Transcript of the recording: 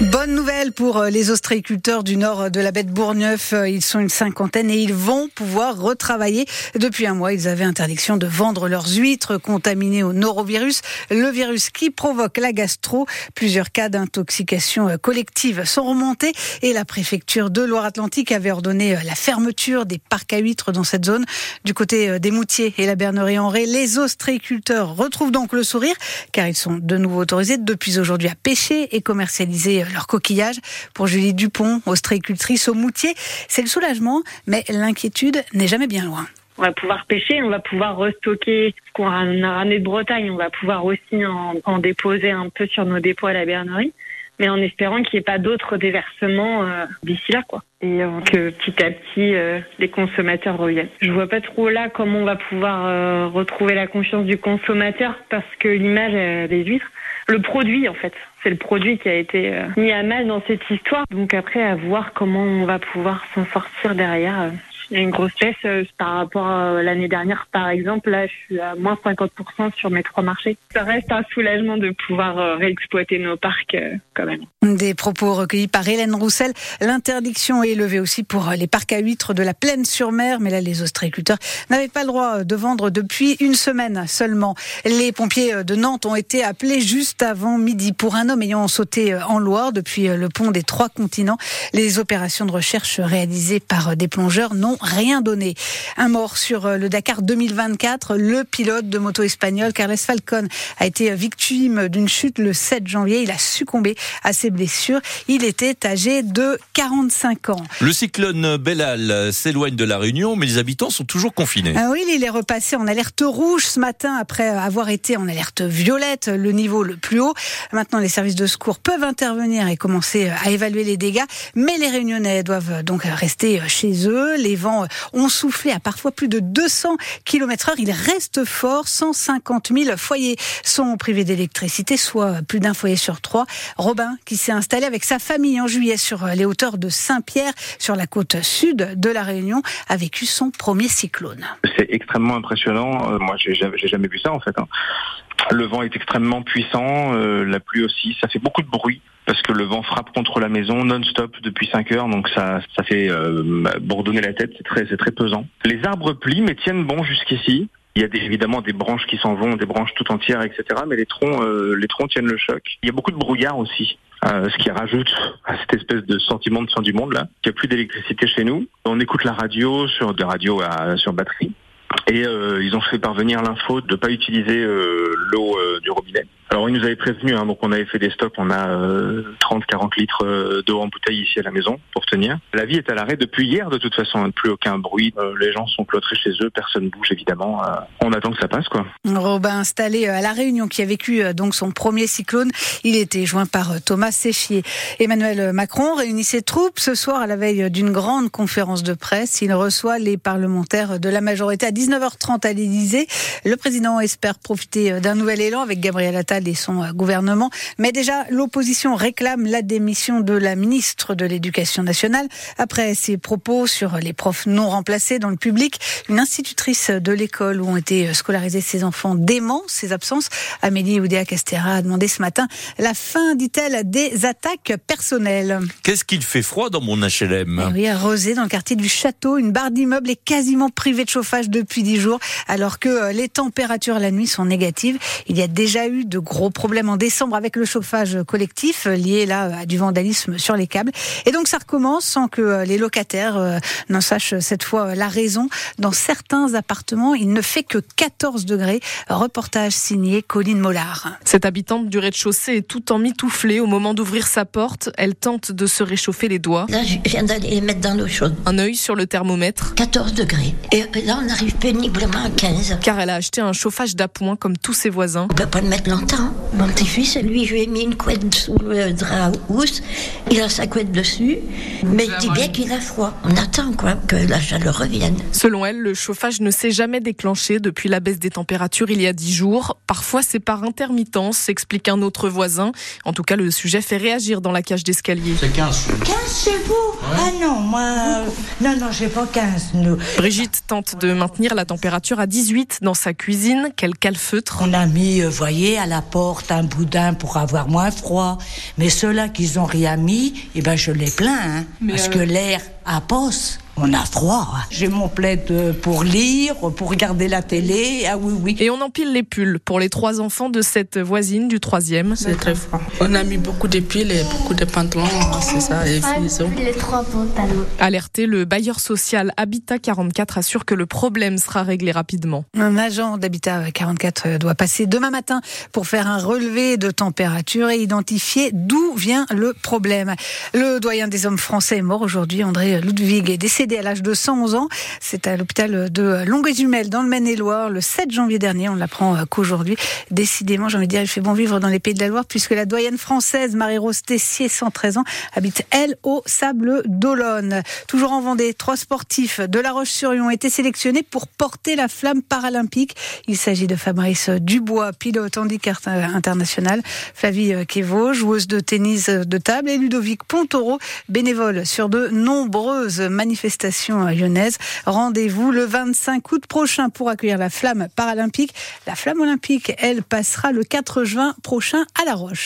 Bonne nouvelle pour euh, les ostréiculteurs du nord de la baie de Bourgneuf. Euh, ils sont une cinquantaine et ils vont pouvoir retravailler. Depuis un mois, ils avaient interdiction de vendre leurs huîtres contaminées au norovirus, le virus qui provoque la gastro. Plusieurs cas d'intoxication euh, collective sont remontés et la préfecture de Loire-Atlantique avait ordonné la fermeture des parcs à huîtres dans cette zone. Du côté des Moutiers et la Bernerie en Ré, les ostréiculteurs retrouvent donc le sourire car ils sont de nouveau autorisés depuis aujourd'hui à pêcher et commercialiser leur coquillage. Pour Julie Dupont, ostréicultrice au Moutier, c'est le soulagement, mais l'inquiétude n'est jamais bien loin. On va pouvoir pêcher, on va pouvoir restocker ce qu'on a ramené de Bretagne, on va pouvoir aussi en, déposer un peu sur nos dépôts à la bernerie, mais en espérant qu'il n'y ait pas d'autres déversements euh, d'ici là, quoi. Et que petit à petit, euh, les consommateurs reviennent. Je vois pas trop là comment on va pouvoir euh, retrouver la confiance du consommateur parce que l'image des huîtres, le produit en fait. C'est le produit qui a été euh, mis à mal dans cette histoire. Donc après, à voir comment on va pouvoir s'en sortir derrière. Euh, il y a une grosse baisse euh, par rapport à l'année dernière, par exemple. Là, je suis à moins 50% sur mes trois marchés. Ça reste un soulagement de pouvoir euh, réexploiter nos parcs euh, quand même. Des propos recueillis par Hélène Roussel. L'interdiction est levée aussi pour les parcs à huîtres de la Plaine-sur-Mer. Mais là, les ostréiculteurs n'avaient pas le droit de vendre depuis une semaine seulement. Les pompiers de Nantes ont été appelés juste avant midi pour un homme ayant sauté en Loire depuis le pont des Trois Continents. Les opérations de recherche réalisées par des plongeurs n'ont rien donné. Un mort sur euh, le Dakar 2024. Le pilote de moto espagnol Carles Falcon a été victime d'une chute le 7 janvier. Il a succombé à ses blessures. Il était âgé de 45 ans. Le cyclone Bellal s'éloigne de la Réunion, mais les habitants sont toujours confinés. Ah oui, il est repassé en alerte rouge ce matin après avoir été en alerte violette, le niveau le plus haut. Maintenant, les services de secours peuvent intervenir et commencer à évaluer les dégâts, mais les Réunionnais doivent donc rester chez eux. Les vents ont soufflé à parfois plus de 200 km heure. Il reste fort. 150 000 foyers sont privés d'électricité, soit plus d'un foyer sur trois. Robin, qui s'est installé avec sa famille en juillet sur les hauteurs de Saint-Pierre, sur la côte sud de la Réunion, a vécu son premier cyclone. C'est extrêmement impressionnant. Euh, moi, j'ai jamais, jamais vu ça en fait. Le vent est extrêmement puissant, euh, la pluie aussi, ça fait beaucoup de bruit parce que le vent frappe contre la maison non-stop depuis 5 heures, donc ça, ça fait euh, bourdonner la tête, c'est très, c'est très pesant. Les arbres plient mais tiennent bon jusqu'ici. Il y a des, évidemment des branches qui s'en vont, des branches tout entières, etc. Mais les troncs, euh, les troncs tiennent le choc. Il y a beaucoup de brouillard aussi, euh, ce qui rajoute à cette espèce de sentiment de fin du monde là. Il n'y a plus d'électricité chez nous. On écoute la radio sur des radios à, sur batterie. Et euh, ils ont fait parvenir l'info de ne pas utiliser euh, l'eau euh, du robinet. Alors ils nous avaient prévenu, hein, donc on avait fait des stocks, on a 30-40 litres d'eau en bouteille ici à la maison pour tenir. La vie est à l'arrêt depuis hier de toute façon, plus aucun bruit, les gens sont cloîtrés chez eux, personne bouge évidemment. on attend que ça passe quoi. Robin installé à la Réunion qui a vécu donc son premier cyclone, il était joint par Thomas Séchier. Emmanuel Macron réunit ses troupes ce soir à la veille d'une grande conférence de presse. Il reçoit les parlementaires de la majorité à 19h30 à l'Élysée. Le président espère profiter d'un nouvel élan avec Gabriel Attal et son gouvernement. Mais déjà, l'opposition réclame la démission de la ministre de l'Éducation nationale. Après ses propos sur les profs non remplacés dans le public, une institutrice de l'école où ont été scolarisés ses enfants dément ses absences. Amélie Oudéa-Castera a demandé ce matin la fin, dit-elle, des attaques personnelles. Qu'est-ce qu'il fait froid dans mon HLM eh Oui, à Rosé, dans le quartier du Château, une barre d'immeuble est quasiment privée de chauffage depuis dix jours, alors que euh, les températures la nuit sont négatives. Il y a déjà eu de gros problèmes en décembre avec le chauffage collectif euh, lié là à du vandalisme sur les câbles. Et donc ça recommence sans que euh, les locataires n'en sachent cette fois la raison. Dans certains appartements, il ne fait que 14 degrés. Reportage signé Colline Mollard. Cette habitante du rez-de-chaussée est tout en mitouflée au moment d'ouvrir sa porte. Elle tente de se réchauffer les doigts. Là, je viens d'aller les mettre dans l'eau chaude. Un œil sur le thermomètre. 14 degrés. Et là, on arrive péniblement à 15. Car elle a acheté un chauffage d'appoint comme tous ses voisins. On peut pas le mettre longtemps. Mon petit-fils, lui, je lui ai mis une couette sous le drap housse. Il a sa couette dessus. Mais il dit bien qu'il a froid. On attend, quoi, que la chaleur revienne. Selon elle, le chauffage ne s'est jamais déclenché depuis la baisse des températures il y a 10 jours. Parfois, c'est par intermittence, explique un autre voisin. En tout cas, le sujet fait réagir dans la cage d'escalier. C'est 15. 15 chez vous? Ah non, moi. Non, non, j'ai pas 15, nous. Brigitte tente de maintenir la température à 18 dans sa cuisine, qu'elle calfeutre. On a mis, vous voyez, à la un boudin pour avoir moins froid. Mais ceux-là qui n'ont rien mis, eh ben je les plains, hein, parce que l'air apporte. On a froid. J'ai mon plaid euh, pour lire, pour regarder la télé. Ah oui, oui. Et on empile les pulls pour les trois enfants de cette voisine du troisième. C'est très froid. On a mis beaucoup de pulls et beaucoup de pantalons, c'est ça, et Les trois pantalons. Alerté, le bailleur social Habitat 44 assure que le problème sera réglé rapidement. Un agent d'Habitat 44 doit passer demain matin pour faire un relevé de température et identifier d'où vient le problème. Le doyen des hommes français est mort aujourd'hui. André Ludwig est décédé à l'âge de 111 ans. C'est à l'hôpital de Longueuil-Jumelles, dans le Maine-et-Loire, le 7 janvier dernier. On l'apprend euh, qu'aujourd'hui, décidément, j'ai envie de dire, il fait bon vivre dans les pays de la Loire, puisque la doyenne française, Marie-Rose Tessier, 113 ans, habite, elle, au Sable d'Olonne. Toujours en Vendée, trois sportifs de La Roche-sur-Yon ont été sélectionnés pour porter la flamme paralympique. Il s'agit de Fabrice Dubois, pilote handicap international, Flavie Kevo, joueuse de tennis de table, et Ludovic Pontoro, bénévole sur de nombreuses manifestations station lyonnaise. Rendez-vous le 25 août prochain pour accueillir la flamme paralympique. La flamme olympique, elle, passera le 4 juin prochain à La Roche.